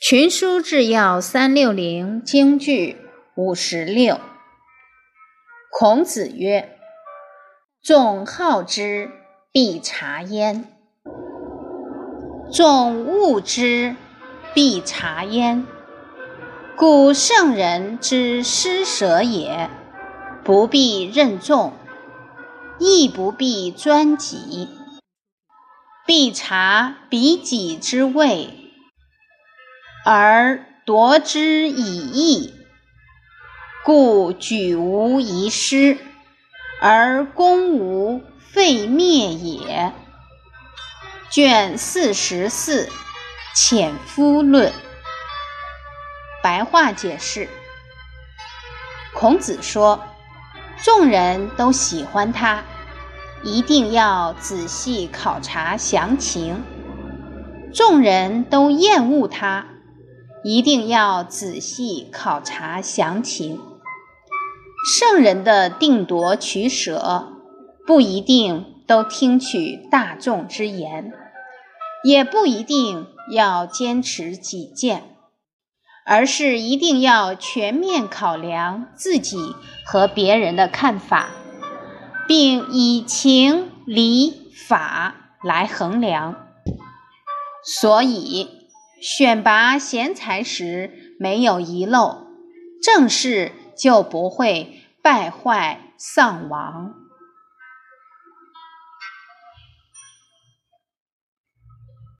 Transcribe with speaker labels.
Speaker 1: 群书治要三六零京剧五十六。孔子曰：“众好之，必察焉；众恶之，必察焉。故圣人之施舍也，不必任重，亦不必专己，必察彼己之位。”而夺之以义，故举无遗失，而攻无废灭也。卷四十四《潜夫论》白话解释：孔子说，众人都喜欢他，一定要仔细考察详情；众人都厌恶他。一定要仔细考察详情。圣人的定夺取舍，不一定都听取大众之言，也不一定要坚持己见，而是一定要全面考量自己和别人的看法，并以情理法来衡量。所以。选拔贤才时没有遗漏，政事就不会败坏丧亡。